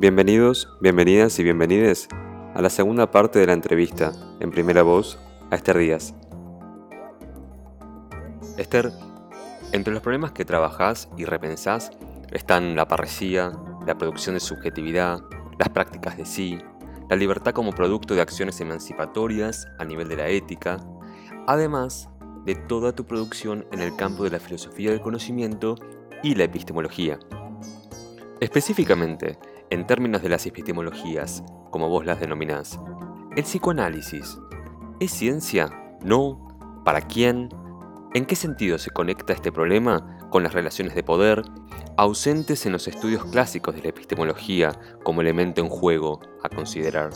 Bienvenidos, bienvenidas y bienvenides a la segunda parte de la entrevista, en primera voz, a Esther Díaz. Esther, entre los problemas que trabajás y repensás están la parresía, la producción de subjetividad, las prácticas de sí, la libertad como producto de acciones emancipatorias a nivel de la ética, además de toda tu producción en el campo de la filosofía del conocimiento y la epistemología. Específicamente, en términos de las epistemologías, como vos las denominás, ¿el psicoanálisis es ciencia? ¿No? ¿Para quién? ¿En qué sentido se conecta este problema con las relaciones de poder, ausentes en los estudios clásicos de la epistemología como elemento en juego a considerar?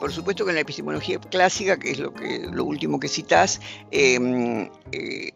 Por supuesto que en la epistemología clásica, que es lo, último que citás, em, eh,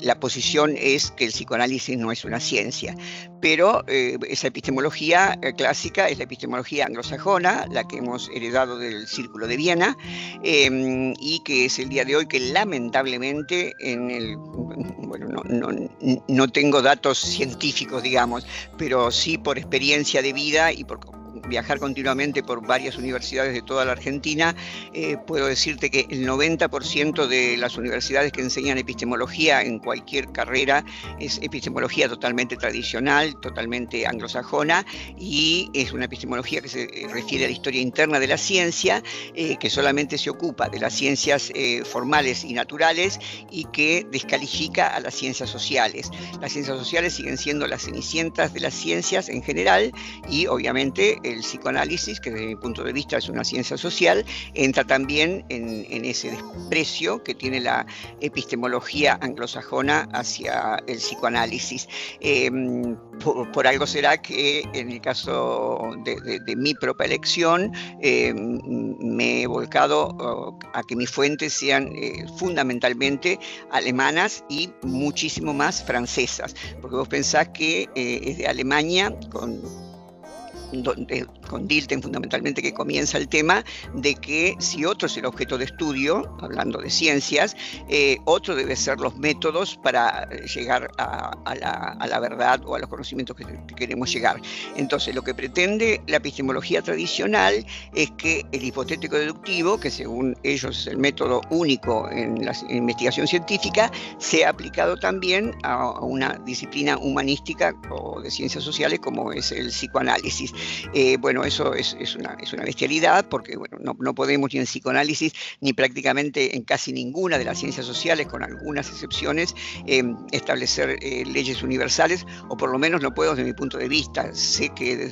la posición es que el psicoanálisis no es una ciencia, pero eh, esa epistemología eh, clásica es la epistemología anglosajona, la que hemos heredado del Círculo de Viena, em, y que es el día de hoy que lamentablemente en el, bueno, no, no, no tengo datos científicos, digamos, pero sí por experiencia de vida y por viajar continuamente por varias universidades de toda la Argentina, eh, puedo decirte que el 90% de las universidades que enseñan epistemología en cualquier carrera es epistemología totalmente tradicional, totalmente anglosajona, y es una epistemología que se eh, refiere a la historia interna de la ciencia, eh, que solamente se ocupa de las ciencias formales y naturales y que descalifica a las ciencias sociales. Las ciencias sociales siguen siendo las cenicientas de las ciencias en general y obviamente el psicoanálisis, que desde mi punto de vista es una ciencia social, entra también en, ese desprecio que tiene la epistemología anglosajona hacia el psicoanálisis. Em, por, algo será que en el caso de, mi propia elección em, me he volcado oh, a que mis fuentes sean eh, fundamentalmente alemanas y muchísimo más francesas, porque vos pensás que eh, es de Alemania con donde, con Dilten fundamentalmente que comienza el tema de que si otro es el objeto de estudio, hablando de ciencias, eh, otro debe ser los métodos para llegar a, la, verdad o a los conocimientos que, queremos llegar. Entonces, lo que pretende la epistemología tradicional es que el hipotético deductivo, que según ellos es el método único en la investigación científica, sea aplicado también a una disciplina humanística o de ciencias sociales como es el psicoanálisis. Eh, bueno, eso es, una, es, una, bestialidad porque bueno, no, podemos ni en psicoanálisis ni prácticamente en casi ninguna de las ciencias sociales, con algunas excepciones, em, establecer eh, leyes universales, o por lo menos no puedo desde mi punto de vista. Sé que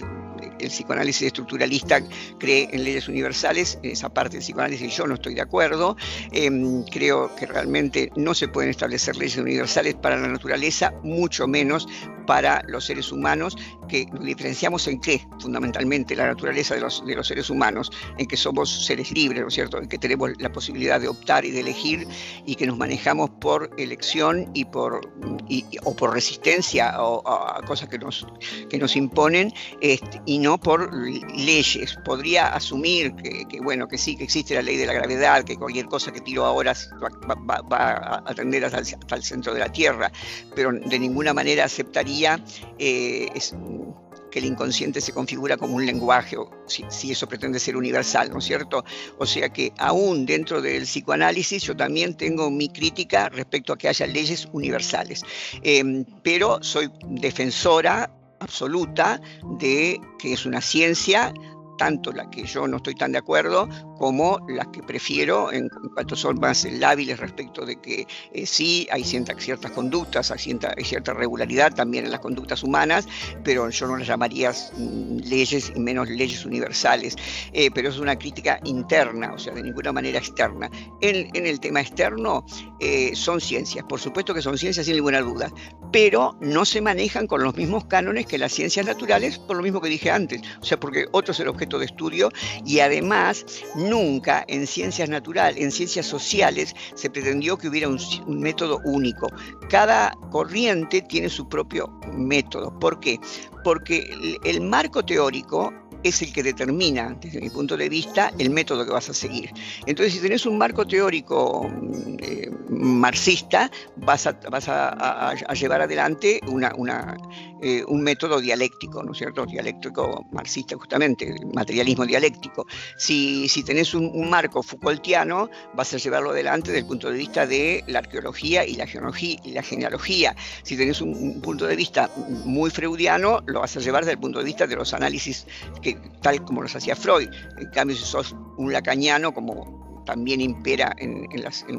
el psicoanálisis estructuralista cree en leyes universales, en esa parte del psicoanálisis yo no estoy de acuerdo. Em, creo que realmente no se pueden establecer leyes universales para la naturaleza, mucho menos para los seres humanos, que diferenciamos en qué, fundamentalmente, la naturaleza de los, seres humanos, en que somos seres libres, ¿no es cierto?, en que tenemos la posibilidad de optar y de elegir y que nos manejamos por elección y por, o por resistencia a cosas que nos, que nos imponen este, y no por leyes. Podría asumir que, bueno, que sí, que existe la ley de la gravedad, que cualquier cosa que tiro ahora va, a atender hasta hasta el centro de la Tierra, pero de ninguna manera aceptaría eh, que el inconsciente se configura como un lenguaje, si, eso pretende ser universal, ¿no es cierto? O sea que aún dentro del psicoanálisis yo también tengo mi crítica respecto a que haya leyes universales, em, pero soy defensora absoluta de que es una ciencia tanto la que yo no estoy tan de acuerdo como las que prefiero en, cuanto son más lábiles respecto de que eh, sí hay ciertas conductas, hay cierta, regularidad también en las conductas humanas, pero yo no las llamaría mm, leyes y menos leyes universales. Eh, pero es una crítica interna, o sea, de ninguna manera externa. En, el tema externo eh, son ciencias, por supuesto que son ciencias sin ninguna duda, pero no se manejan con los mismos cánones que las ciencias naturales, por lo mismo que dije antes, o sea, porque otro es el de estudio y además Nunca en ciencias naturales, en ciencias sociales, se pretendió que hubiera un, método único. Cada corriente tiene su propio método. ¿Por qué? Porque el, marco teórico es el que determina, desde mi punto de vista, el método que vas a seguir. Entonces, si tenés un marco teórico eh, marxista, vas, a, vas a, llevar adelante una, eh, un método dialéctico, ¿no es cierto? Dialéctico marxista, justamente, materialismo dialéctico. Si, si tenés un, marco Foucaultiano, vas a llevarlo adelante desde el punto de vista de la arqueología y la geología y la genealogía. Si tenés un, punto de vista muy freudiano, lo vas a llevar desde el punto de vista de los análisis que, tal como los hacía Freud. En cambio, si sos un lacaniano, como también impera en,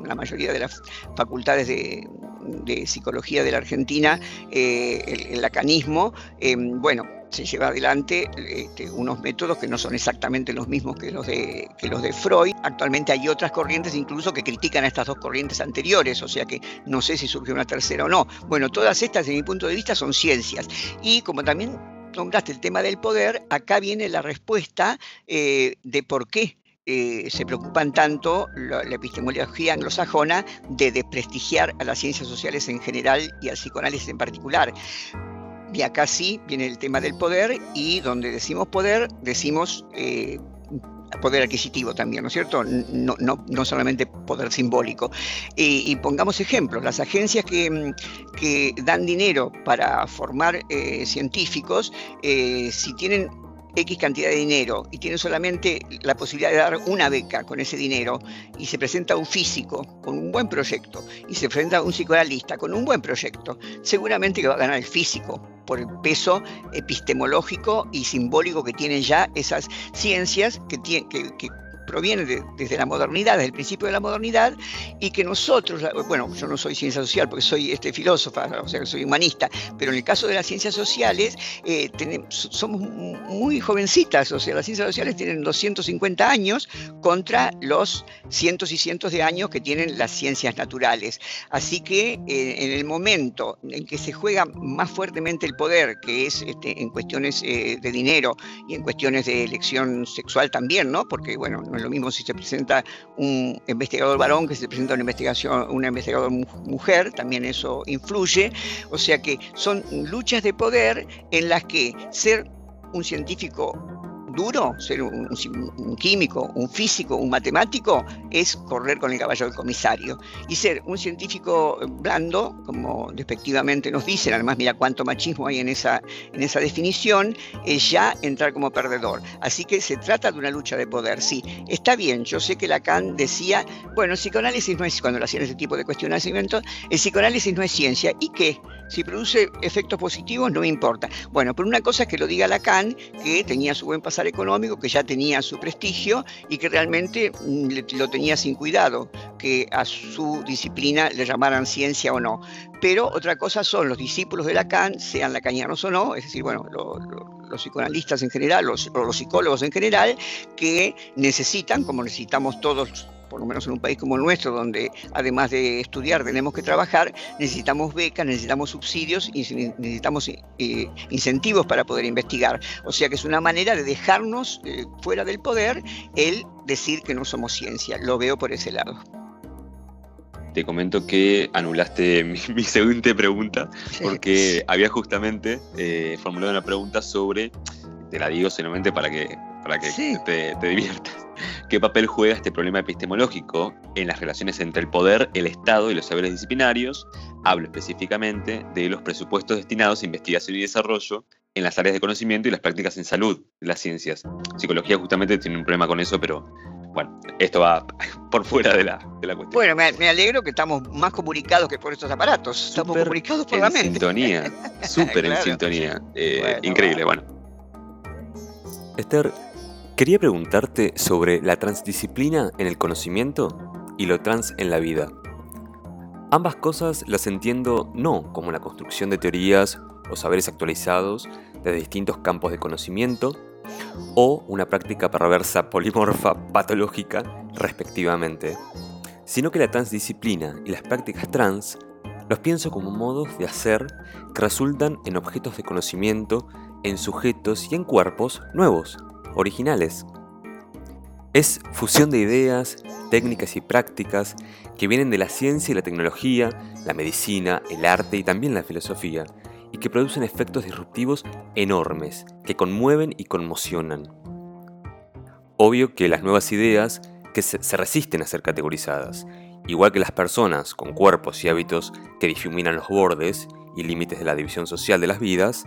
la mayoría de las facultades de, psicología de la Argentina, eh, el, lacanismo, eh, bueno, se lleva adelante este, unos métodos que no son exactamente los mismos que los, de, que los de Freud. Actualmente hay otras corrientes incluso que critican a estas dos corrientes anteriores, o sea que no sé si surge una tercera o no. Bueno, todas estas, desde mi punto de vista, son ciencias. Y como también nombraste el tema del poder, acá viene la respuesta eh, de por qué eh, se preocupan tanto la, epistemología anglosajona de desprestigiar a las ciencias sociales en general y al psicoanálisis en particular. Y acá sí viene el tema del poder y donde decimos poder, decimos eh, poder adquisitivo también, ¿no es cierto? No, no, no solamente poder simbólico. Y, pongamos ejemplos, las agencias que, que, dan dinero para formar eh, científicos, eh, si tienen X cantidad de dinero y tiene solamente la posibilidad de dar una beca con ese dinero y se presenta un físico con un buen proyecto y se presenta un psicoanalista con un buen proyecto, seguramente que va a ganar el físico por el peso epistemológico y simbólico que tienen ya esas ciencias que, tienen, que, que proviene desde la modernidad, desde el principio de la modernidad, y que nosotros, bueno, yo no soy ciencia social porque soy este, filósofa, o sea, soy humanista, pero en el caso de las ciencias sociales eh, tenemos, somos muy jovencitas, o sea, las ciencias sociales tienen 250 años contra los cientos y cientos de años que tienen las ciencias naturales. Así que eh, en el momento en que se juega más fuertemente el poder, que es este, en cuestiones eh, de dinero y en cuestiones de elección sexual también, ¿no? Porque, bueno, no lo mismo si se presenta un investigador varón que se presenta una, investigación, una investigadora mujer, también eso influye. O sea que son luchas de poder en las que ser un científico duro, ser un, químico, un físico, un matemático, es correr con el caballo del comisario. Y ser un científico blando, como despectivamente nos dicen, además mira cuánto machismo hay en esa, en esa definición, es ya entrar como perdedor. Así que se trata de una lucha de poder, sí. Está bien, yo sé que Lacan decía, bueno, el psicoanálisis no es, cuando lo hacían ese tipo de cuestionamiento, el psicoanálisis no es ciencia. ¿Y qué? Si produce efectos positivos, no me importa. Bueno, pero una cosa es que lo diga Lacan, que tenía su buen pasar económico, que ya tenía su prestigio y que realmente mm, lo tenía sin cuidado, que a su disciplina le llamaran ciencia o no. Pero otra cosa son los discípulos de Lacan, sean lacanianos o no, es decir, bueno, los psicoanalistas en general, los, los psicólogos en general, que necesitan, como necesitamos todos por lo menos en un país como el nuestro, donde además de estudiar tenemos que trabajar, necesitamos becas, necesitamos subsidios y necesitamos eh, incentivos para poder investigar. O sea que es una manera de dejarnos eh, fuera del poder el decir que no somos ciencia. Lo veo por ese lado. Te comento que anulaste mi, segunda pregunta porque había justamente eh, formulado una pregunta sobre, te la digo solamente para que, para que te, te diviertas ¿Qué papel juega este problema epistemológico en las relaciones entre el poder, el Estado y los saberes disciplinarios? Hablo específicamente de los presupuestos destinados a investigación y desarrollo en las áreas de conocimiento y las prácticas en salud, las ciencias. Psicología justamente tiene un problema con eso, pero bueno, esto va por fuera de la, de la cuestión. Bueno, me, alegro que estamos más comunicados que por estos aparatos. Estamos comunicados por la mente. Sintonía, súper en sintonía. Eh, increíble, bueno. Esther, Quería preguntarte sobre la transdisciplina en el conocimiento y lo trans en la vida. Ambas cosas las entiendo no como la construcción de teorías o saberes actualizados de distintos campos de conocimiento, o una práctica perversa polimorfa patológica, respectivamente, sino que la transdisciplina y las prácticas trans los pienso como modos de hacer que resultan en objetos de conocimiento, en sujetos y en cuerpos nuevos, originales. Es fusión de ideas, técnicas y prácticas que vienen de la ciencia y la tecnología, la medicina, el arte y también la filosofía, y que producen efectos disruptivos enormes, que conmueven y conmocionan. Obvio que las nuevas ideas que se, resisten a ser categorizadas, igual que las personas con cuerpos y hábitos que difuminan los bordes y límites de la división social de las vidas,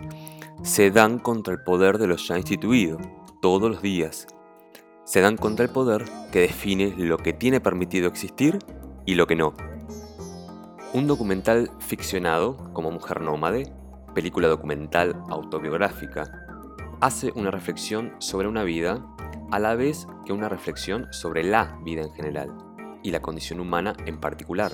se dan contra el poder de lo ya instituido, todos los días. Se dan contra el poder que define lo que tiene permitido existir y lo que no. Un documental ficcionado como Mujer Nómade, película documental autobiográfica, hace una reflexión sobre una vida a la vez que una reflexión sobre la vida en general y la condición humana en particular.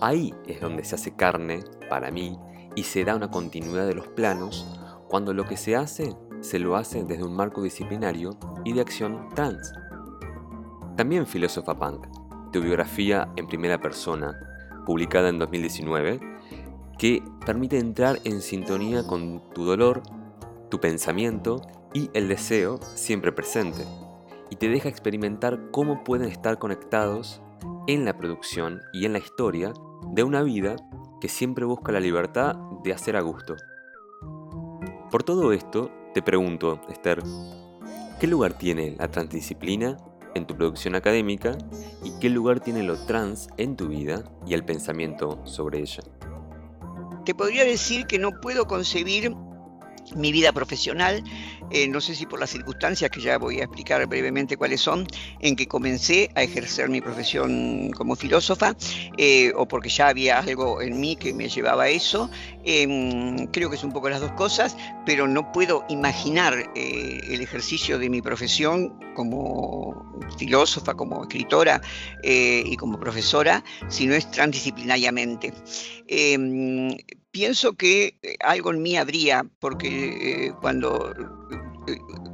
Ahí es donde se hace carne, para mí, y se da una continuidad de los planos cuando lo que se hace se lo hace desde un marco disciplinario y de acción trans. También Filósofa Punk, tu biografía en primera persona, publicada en 2019, que permite entrar en sintonía con tu dolor, tu pensamiento y el deseo siempre presente, y te deja experimentar cómo pueden estar conectados en la producción y en la historia de una vida que siempre busca la libertad de hacer a gusto. Por todo esto, te pregunto, Esther, ¿qué lugar tiene la transdisciplina en tu producción académica y qué lugar tiene lo trans en tu vida y el pensamiento sobre ella? Te podría decir que no puedo concebir mi vida profesional, eh, no sé si por las circunstancias que ya voy a explicar brevemente cuáles son, en que comencé a ejercer mi profesión como filósofa, eh, o porque ya había algo en mí que me llevaba a eso. Em, creo que es un poco las dos cosas, pero no puedo imaginar eh, el ejercicio de mi profesión como filósofa, como escritora y como profesora, si no es transdisciplinariamente. Pienso que eh, algo en mí habría, porque eh, cuando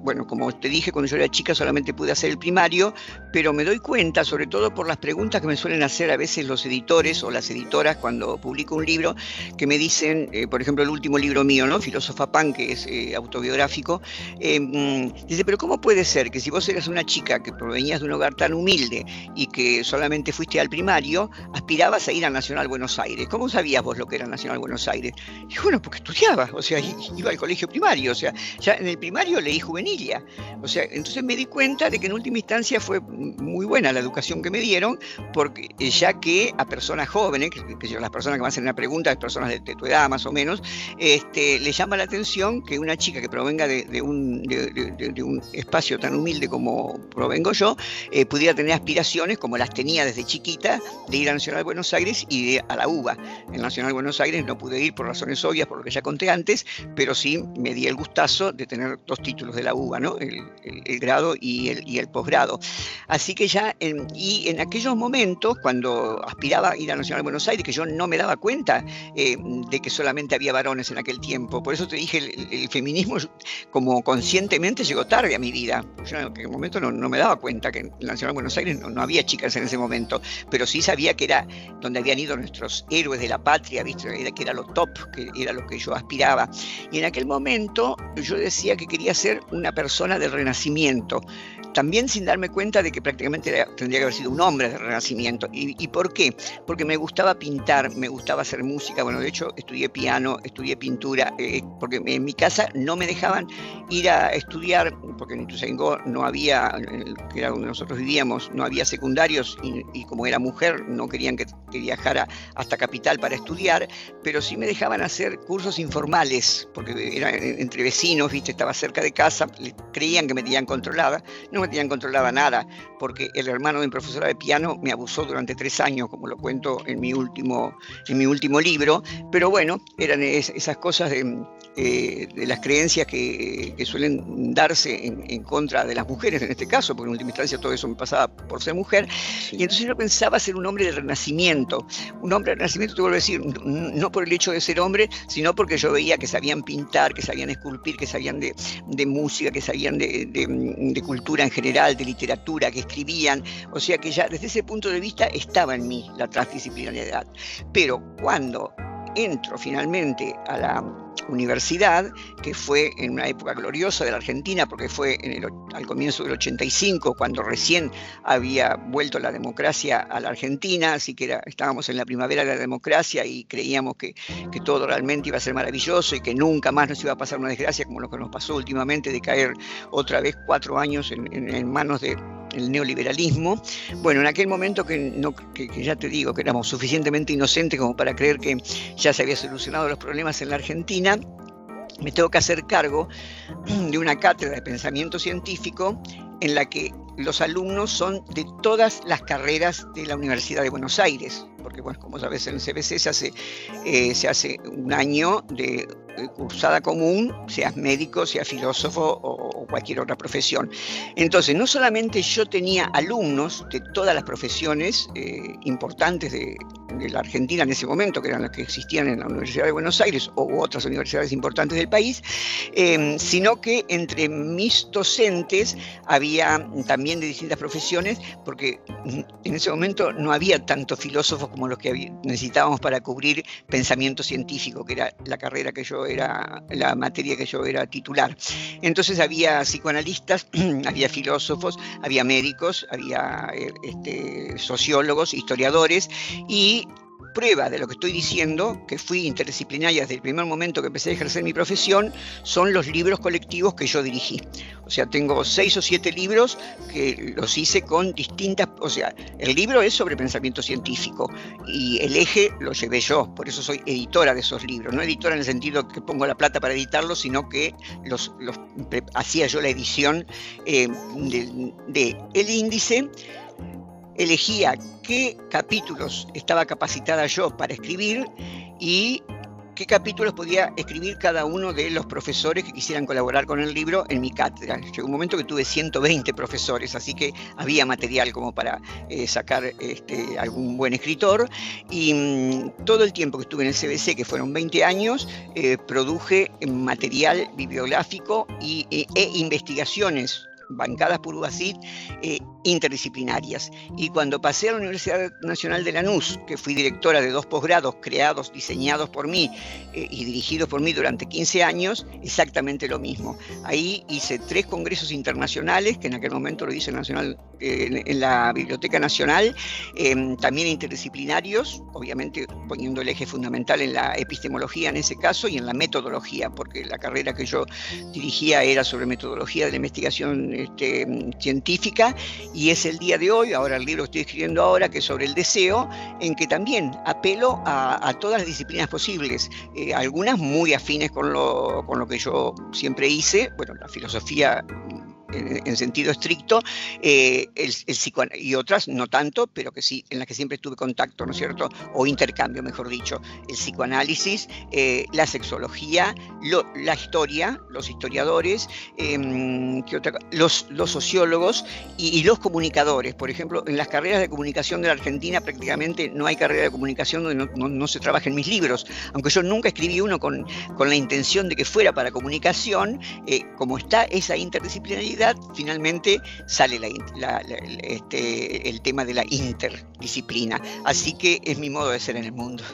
bueno, como te dije, cuando yo era chica solamente pude hacer el primario, pero me doy cuenta, sobre todo por las preguntas que me suelen hacer a veces los editores o las editoras cuando publico un libro, que me dicen, eh, por ejemplo, el último libro mío, ¿no? Filósofa Pan, que es eh, autobiográfico, eh, mm, dice, pero ¿cómo puede ser que si vos eras una chica que provenías de un hogar tan humilde y que solamente fuiste al primario, aspirabas a ir a Nacional Buenos Aires? ¿Cómo sabías vos lo que era Nacional Buenos Aires? Y bueno, porque estudiaba, o sea, iba al colegio primario, o sea, ya en el primario leí juvenil O sea, entonces me di cuenta de que en última instancia fue muy buena la educación que me dieron, porque ya que a personas jóvenes, que, las personas que me hacen una pregunta, personas de, tu edad más o menos, este, le llama la atención que una chica que provenga de, un, de espacio tan humilde como provengo yo, eh, pudiera tener aspiraciones como las tenía desde chiquita de ir a Nacional Buenos Aires y de, a la UBA. En Nacional Buenos Aires no pude ir por razones obvias, por lo que ya conté antes, pero sí me di el gustazo de tener dos títulos de la UBA, ¿no? el, grado y el, y el posgrado. Así que ya, en, y en aquellos momentos, cuando aspiraba a ir a Nacional de Buenos Aires, que yo no me daba cuenta eh, de que solamente había varones en aquel tiempo, por eso te dije, el, feminismo como conscientemente llegó tarde a mi vida. Yo en aquel momento no, no me daba cuenta que en Nacional de Buenos Aires no, había chicas en ese momento, pero sí sabía que era donde habían ido nuestros héroes de la patria, ¿viste? que era lo top, que era lo que yo aspiraba. Y en aquel momento yo decía que quería ser una persona del Renacimiento, también sin darme cuenta de que prácticamente tendría que haber sido un hombre del Renacimiento. ¿Y, por qué? Porque me gustaba pintar, me gustaba hacer música, bueno, de hecho estudié piano, estudié pintura, eh, porque en mi casa no me dejaban ir a estudiar, porque en Ituzaingó no había, que era donde nosotros vivíamos, no había secundarios y, como era mujer no querían que, que, viajara hasta Capital para estudiar, pero sí me dejaban hacer cursos informales, porque era entre vecinos, viste, estaba cerca de casa, creían que me tenían controlada, no me tenían controlada nada, porque el hermano de mi profesora de piano me abusó durante tres años, como lo cuento en mi último, en mi último libro, pero bueno, eran esas cosas de, eh, de las creencias que, suelen darse en, contra de las mujeres en este caso, porque en última instancia todo eso me pasaba por ser mujer, y entonces yo pensaba ser un hombre del renacimiento, un hombre del renacimiento, te vuelvo a decir, no por el hecho de ser hombre, sino porque yo veía que sabían pintar, que sabían esculpir, que sabían de, música, que sabían de, de, cultura en general, de literatura, que escribían, o sea que ya desde ese punto de vista estaba en mí la transdisciplinariedad. Pero cuando entro finalmente a la universidad, que fue en una época gloriosa de la Argentina, porque fue al comienzo del 85, cuando recién había vuelto la democracia a la Argentina, así que estábamos en la primavera de la democracia y creíamos que, todo realmente iba a ser maravilloso y que nunca más nos iba a pasar una desgracia como lo que nos pasó últimamente de caer otra vez cuatro años en, manos del neoliberalismo. Bueno, en aquel momento que, no, que, ya te digo que éramos suficientemente inocentes como para creer que ya se había solucionado los problemas en la Argentina, me tengo que hacer cargo de una cátedra de pensamiento científico en la que los alumnos son de todas las carreras de la Universidad de Buenos Aires, porque bueno, como sabes, en el CBC se hace, eh, se hace un año de cursada común, seas médico, seas filósofo o, cualquier otra profesión. Entonces, no solamente yo tenía alumnos de todas las profesiones eh, importantes de, la Argentina en ese momento, que eran las que existían en la Universidad de Buenos Aires o otras universidades importantes del país, eh, sino que entre mis docentes había también de distintas profesiones, porque en ese momento no había tantos filósofos como los que necesitábamos para cubrir pensamiento científico, que era la carrera que yo era la materia que yo era titular. Entonces había psicoanalistas, había filósofos, había médicos, había eh, este, sociólogos, historiadores y prueba de lo que estoy diciendo, que fui interdisciplinaria desde el primer momento que empecé a ejercer mi profesión, son los libros colectivos que yo dirigí. O sea, tengo seis o siete libros que los hice con distintas, o sea, el libro es sobre pensamiento científico y el eje lo llevé yo, por eso soy editora de esos libros, no editora en el sentido que pongo la plata para editarlos, sino que los, hacía yo la edición eh, de el índice elegía qué capítulos estaba capacitada yo para escribir y qué capítulos podía escribir cada uno de los profesores que quisieran colaborar con el libro en mi cátedra. Llegó un momento que tuve 120 profesores, así que había material como para eh, sacar este, algún buen escritor. Y mm, todo el tiempo que estuve en el CBC, que fueron 20 años, eh, produje material bibliográfico y, e, e investigaciones bancadas por UACID eh, interdisciplinarias. Y cuando pasé a la Universidad Nacional de Lanús, que fui directora de dos posgrados creados, diseñados por mí eh, y dirigidos por mí durante 15 años, exactamente lo mismo. Ahí hice tres congresos internacionales, que en aquel momento lo hice nacional, eh, en, la Biblioteca Nacional, em, también interdisciplinarios, obviamente poniendo el eje fundamental en la epistemología en ese caso y en la metodología, porque la carrera que yo dirigía era sobre metodología de la investigación este, científica y es el día de hoy, ahora el libro que estoy escribiendo ahora, que es sobre el deseo, en que también apelo a, todas las disciplinas posibles, eh, algunas muy afines con lo, con lo que yo siempre hice, bueno, la filosofía en, sentido estricto, eh, el, y otras no tanto, pero que sí, en las que siempre tuve contacto, ¿no es cierto? O intercambio, mejor dicho. El psicoanálisis, eh, la sexología, la historia, los historiadores, em, los, los, sociólogos y, los comunicadores. Por ejemplo, en las carreras de comunicación de la Argentina prácticamente no hay carrera de comunicación donde no, se trabaja en mis libros. Aunque yo nunca escribí uno con, con la intención de que fuera para comunicación, eh, como está esa interdisciplinaridad, finalmente sale este, el tema de la interdisciplina. Así que es mi modo de ser en el mundo.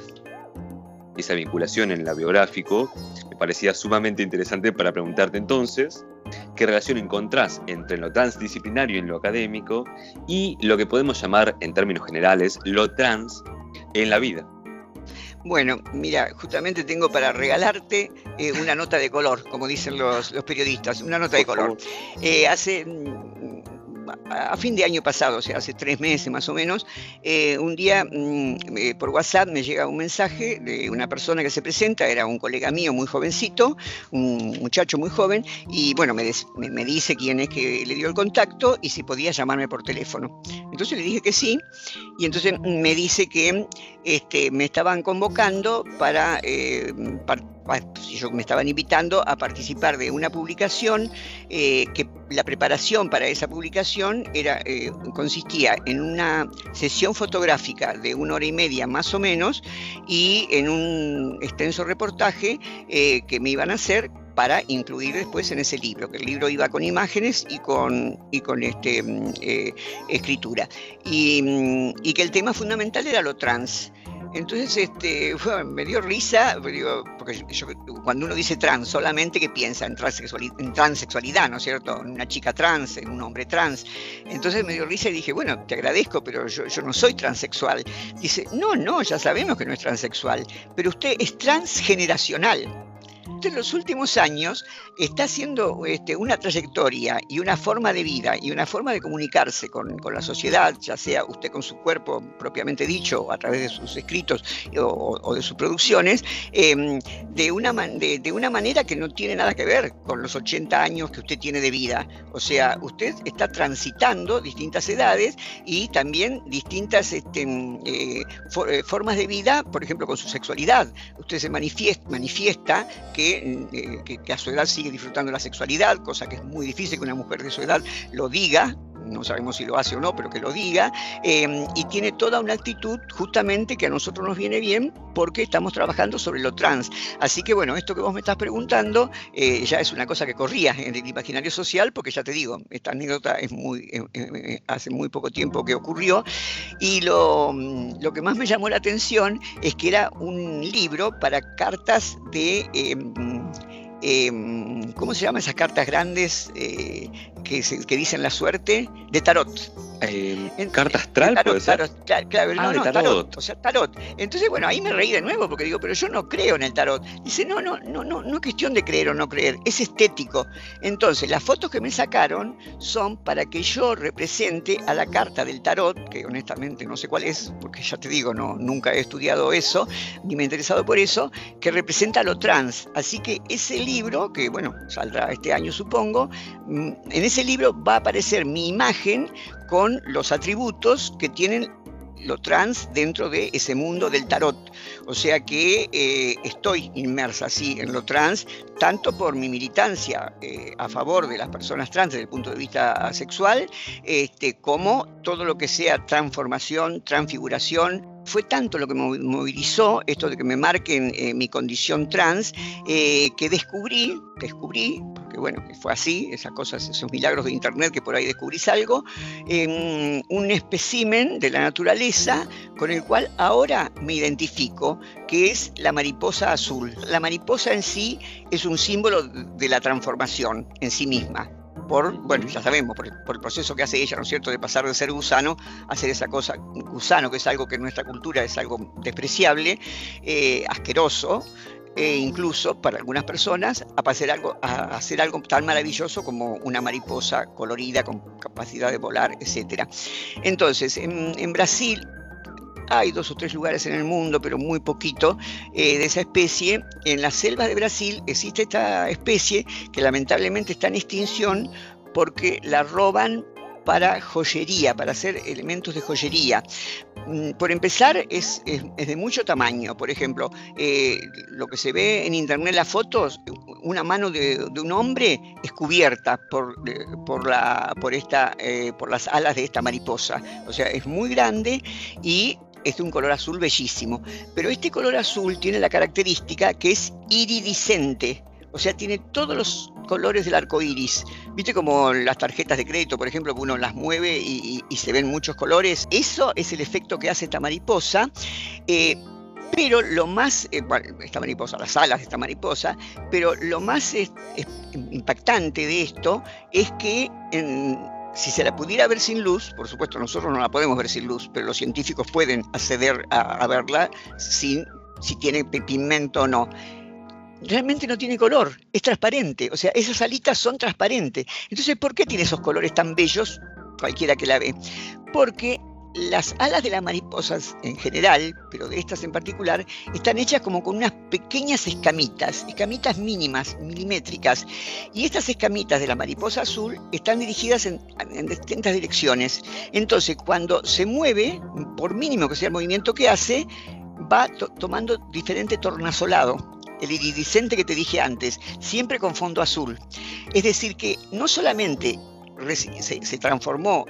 Esa vinculación en la biográfico me parecía sumamente interesante para preguntarte entonces, ¿qué relación encontrás entre lo transdisciplinario en lo académico y lo que podemos llamar en términos generales lo trans en la vida? Bueno, mira, justamente tengo para regalarte eh, una nota de color, como dicen los, periodistas, una nota de color. Eh, hace mm, a fin de año pasado, o sea, hace tres meses más o menos, eh, un día mm, por WhatsApp me llega un mensaje de una persona que se presenta, era un colega mío muy jovencito, un muchacho muy joven, y bueno, me, me, dice quién es que le dio el contacto y si podía llamarme por teléfono. Entonces le dije que sí, y entonces me dice que este, me estaban convocando para, eh, me estaban invitando a participar de una publicación eh, que la preparación para esa publicación era, eh, consistía en una sesión fotográfica de una hora y media más o menos y en un extenso reportaje que me iban a hacer para incluir después en ese libro, que el libro iba con imágenes y con, y con este, mm, eh, escritura. Y, mm, y, que el tema fundamental era lo trans. Entonces, este, me dio risa, porque cuando uno dice trans, solamente que piensa en, en transexualidad, ¿no es cierto? En una chica trans, en un hombre trans. Entonces me dio risa y dije, bueno, te agradezco, pero yo, yo no soy transexual. Dice, no, no, ya sabemos que no es transexual, pero usted es transgeneracional en los últimos años está haciendo este, una trayectoria y una forma de vida y una forma de comunicarse con, la sociedad, ya sea usted con su cuerpo propiamente dicho, a través de sus escritos o, de sus producciones, em, de, una de, una manera que no tiene nada que ver con los 80 años que usted tiene de vida. O sea, usted está transitando distintas edades y también distintas este, eh, eh, formas de vida, por ejemplo, con su sexualidad. Usted se manifiesta que que, a su edad sigue disfrutando la sexualidad, cosa que es muy difícil que una mujer de su edad lo diga, no sabemos si lo hace o no, pero que lo diga, em, y tiene toda una actitud justamente que a nosotros nos viene bien porque estamos trabajando sobre lo trans. Así que bueno, esto que vos me estás preguntando eh, ya es una cosa que corría en el imaginario social, porque ya te digo, esta anécdota es muy, eh, hace muy poco tiempo que ocurrió, y lo, lo que más me llamó la atención es que era un libro para cartas de... Em, em, ¿cómo se llaman esas cartas grandes eh, que, dicen la suerte? De tarot. Eh, ¿Carta astral puede ser? claro, ah, no, tarot. O sea, tarot. Entonces, bueno, ahí me reí de nuevo porque digo, pero yo no creo en el tarot. Dice, no, no, no, no, no es cuestión de creer o no creer, es estético. Entonces, las fotos que me sacaron son para que yo represente a la carta del tarot, que honestamente no sé cuál es, porque ya te digo, no, nunca he estudiado eso, ni me he interesado por eso, que representa lo trans. Así que ese libro, que bueno, saldrá este año supongo, mm, en ese libro va a aparecer mi imagen con los atributos que tienen lo trans dentro de ese mundo del tarot. O sea que eh, estoy inmersa así en lo trans, tanto por mi militancia eh, a favor de las personas trans desde el punto de vista sexual, este, como todo lo que sea transformación, transfiguración. Fue tanto lo que me movilizó esto de que me marquen eh, mi condición trans, que descubrí, descubrí, bueno, fue así, esas cosas, esos milagros de internet que por ahí descubrís algo, un espécimen de la naturaleza con el cual ahora me identifico, que es la mariposa azul. La mariposa en sí es un símbolo de la transformación en sí misma. Por, bueno, ya sabemos, por el, proceso que hace ella, ¿no es cierto?, de pasar de ser gusano a ser esa cosa, gusano, que es algo que en nuestra cultura es algo despreciable, eh, asqueroso, e incluso para algunas personas a hacer, algo, hacer algo tan maravilloso como una mariposa colorida con capacidad de volar, etc. Entonces, en, Brasil hay dos o tres lugares en el mundo, pero muy poquito, eh, de esa especie. En las selvas de Brasil existe esta especie que lamentablemente está en extinción porque la roban para joyería, para hacer elementos de joyería. Mm, por empezar, es, de mucho tamaño. Por ejemplo, eh, lo que se ve en internet, las fotos, una mano de, un hombre es cubierta por, eh, por las alas de esta mariposa. O sea, es muy grande y es de un color azul bellísimo. Pero este color azul tiene la característica que es iridiscente. O sea, tiene todos los colores del arco iris. ¿Viste como las tarjetas de crédito, por ejemplo, que uno las mueve y, se ven muchos colores? Eso es el efecto que hace esta mariposa. Eh, pero lo más, eh, bueno, esta mariposa, las alas de esta mariposa, pero lo más impactante de esto es que si se la pudiera ver sin luz, por supuesto nosotros no la podemos ver sin luz, pero los científicos pueden acceder a, a verla sin si tiene pigmento o no realmente no tiene color, es transparente, o sea, esas alitas son transparentes. Entonces, ¿por qué tiene esos colores tan bellos? Cualquiera que la ve. Porque las alas de las mariposas en general, pero de estas en particular, están hechas como con unas pequeñas escamitas, escamitas mínimas, milimétricas. Y estas escamitas de la mariposa azul están dirigidas en, distintas direcciones. Entonces, cuando se mueve, por mínimo que sea el movimiento que hace, va tomando diferente tornasolado el iridiscente que te dije antes, siempre con fondo azul. Es decir, que no solamente se, transformó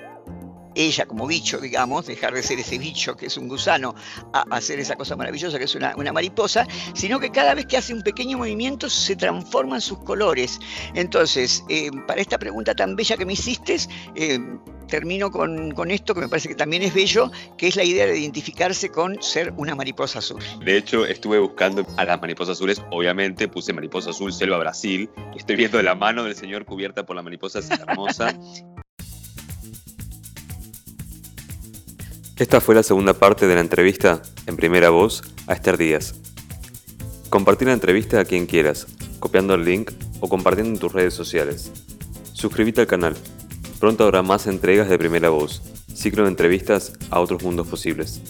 ella como bicho, digamos, dejar de ser ese bicho que es un gusano a hacer esa cosa maravillosa que es una, mariposa, sino que cada vez que hace un pequeño movimiento se transforman sus colores. Entonces, eh, para esta pregunta tan bella que me hiciste, eh, termino con, con, esto que me parece que también es bello, que es la idea de identificarse con ser una mariposa azul. De hecho, estuve buscando a las mariposas azules, obviamente puse mariposa azul Selva Brasil, estoy viendo la mano del señor cubierta por la mariposa hermosa. Esta fue la segunda parte de la entrevista en primera voz a Esther Díaz. Compartir la entrevista a quien quieras, copiando el link o compartiendo en tus redes sociales. Suscríbete al canal Pronto habrá más entregas de primera voz, ciclo de entrevistas a otros mundos posibles.